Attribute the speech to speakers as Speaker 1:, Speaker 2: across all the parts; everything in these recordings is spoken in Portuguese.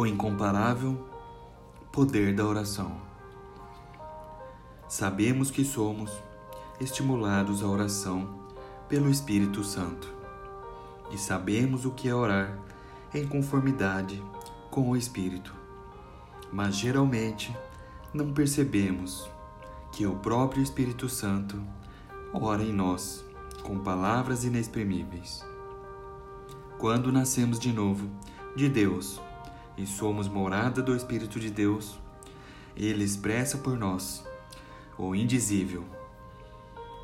Speaker 1: o incomparável poder da oração. Sabemos que somos estimulados à oração pelo Espírito Santo e sabemos o que é orar em conformidade com o Espírito, mas geralmente não percebemos que o próprio Espírito Santo ora em nós com palavras inexprimíveis. Quando nascemos de novo de Deus e somos morada do Espírito de Deus, Ele expressa por nós o indizível.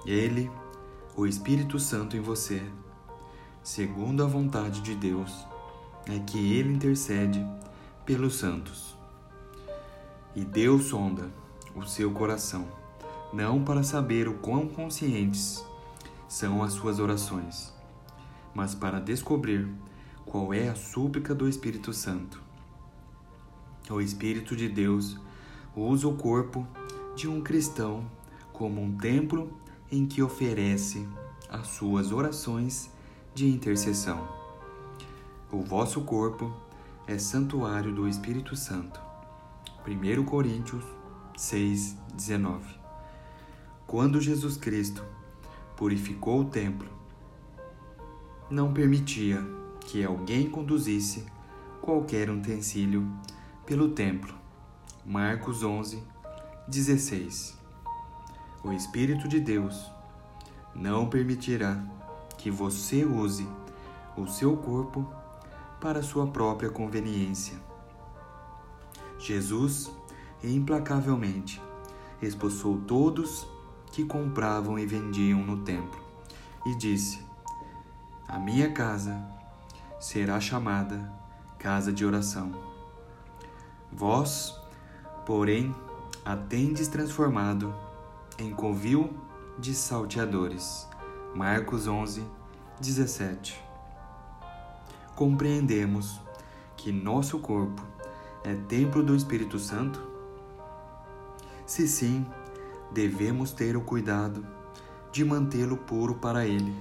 Speaker 1: Ele, o Espírito Santo em você, segundo a vontade de Deus, é que Ele intercede pelos santos. E Deus sonda o seu coração, não para saber o quão conscientes são as suas orações, mas para descobrir qual é a súplica do Espírito Santo. O Espírito de Deus usa o corpo de um cristão como um templo em que oferece as suas orações de intercessão. O vosso corpo é santuário do Espírito Santo. 1 Coríntios 6, 19. Quando Jesus Cristo purificou o templo, não permitia que alguém conduzisse qualquer utensílio pelo templo. Marcos 11, 16. O Espírito de Deus não permitirá que você use o seu corpo para sua própria conveniência. Jesus, implacavelmente, expulsou todos que compravam e vendiam no templo e disse: A minha casa será chamada casa de oração. Vós, porém, a tendes transformado em covil de salteadores. Marcos 11, 17. Compreendemos que nosso corpo é templo do Espírito Santo? Se sim, devemos ter o cuidado de mantê-lo puro para Ele.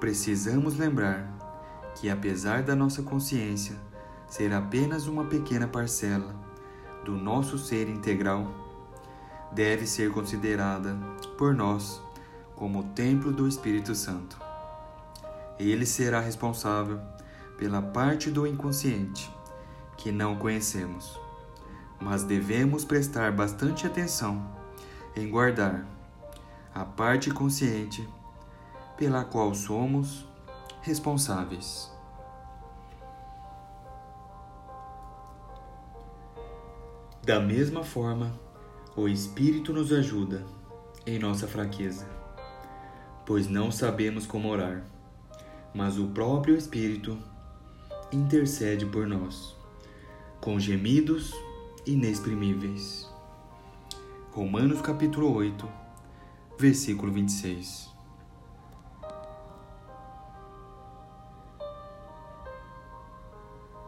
Speaker 1: Precisamos lembrar que, apesar da nossa consciência ser apenas uma pequena parcela do nosso ser integral, deve ser considerada por nós como o templo do Espírito Santo. Ele será responsável pela parte do inconsciente que não conhecemos, mas devemos prestar bastante atenção em guardar a parte consciente pela qual somos responsáveis. Da mesma forma, o Espírito nos ajuda em nossa fraqueza, pois não sabemos como orar, mas o próprio Espírito intercede por nós, com gemidos inexprimíveis. Romanos capítulo 8, versículo 26.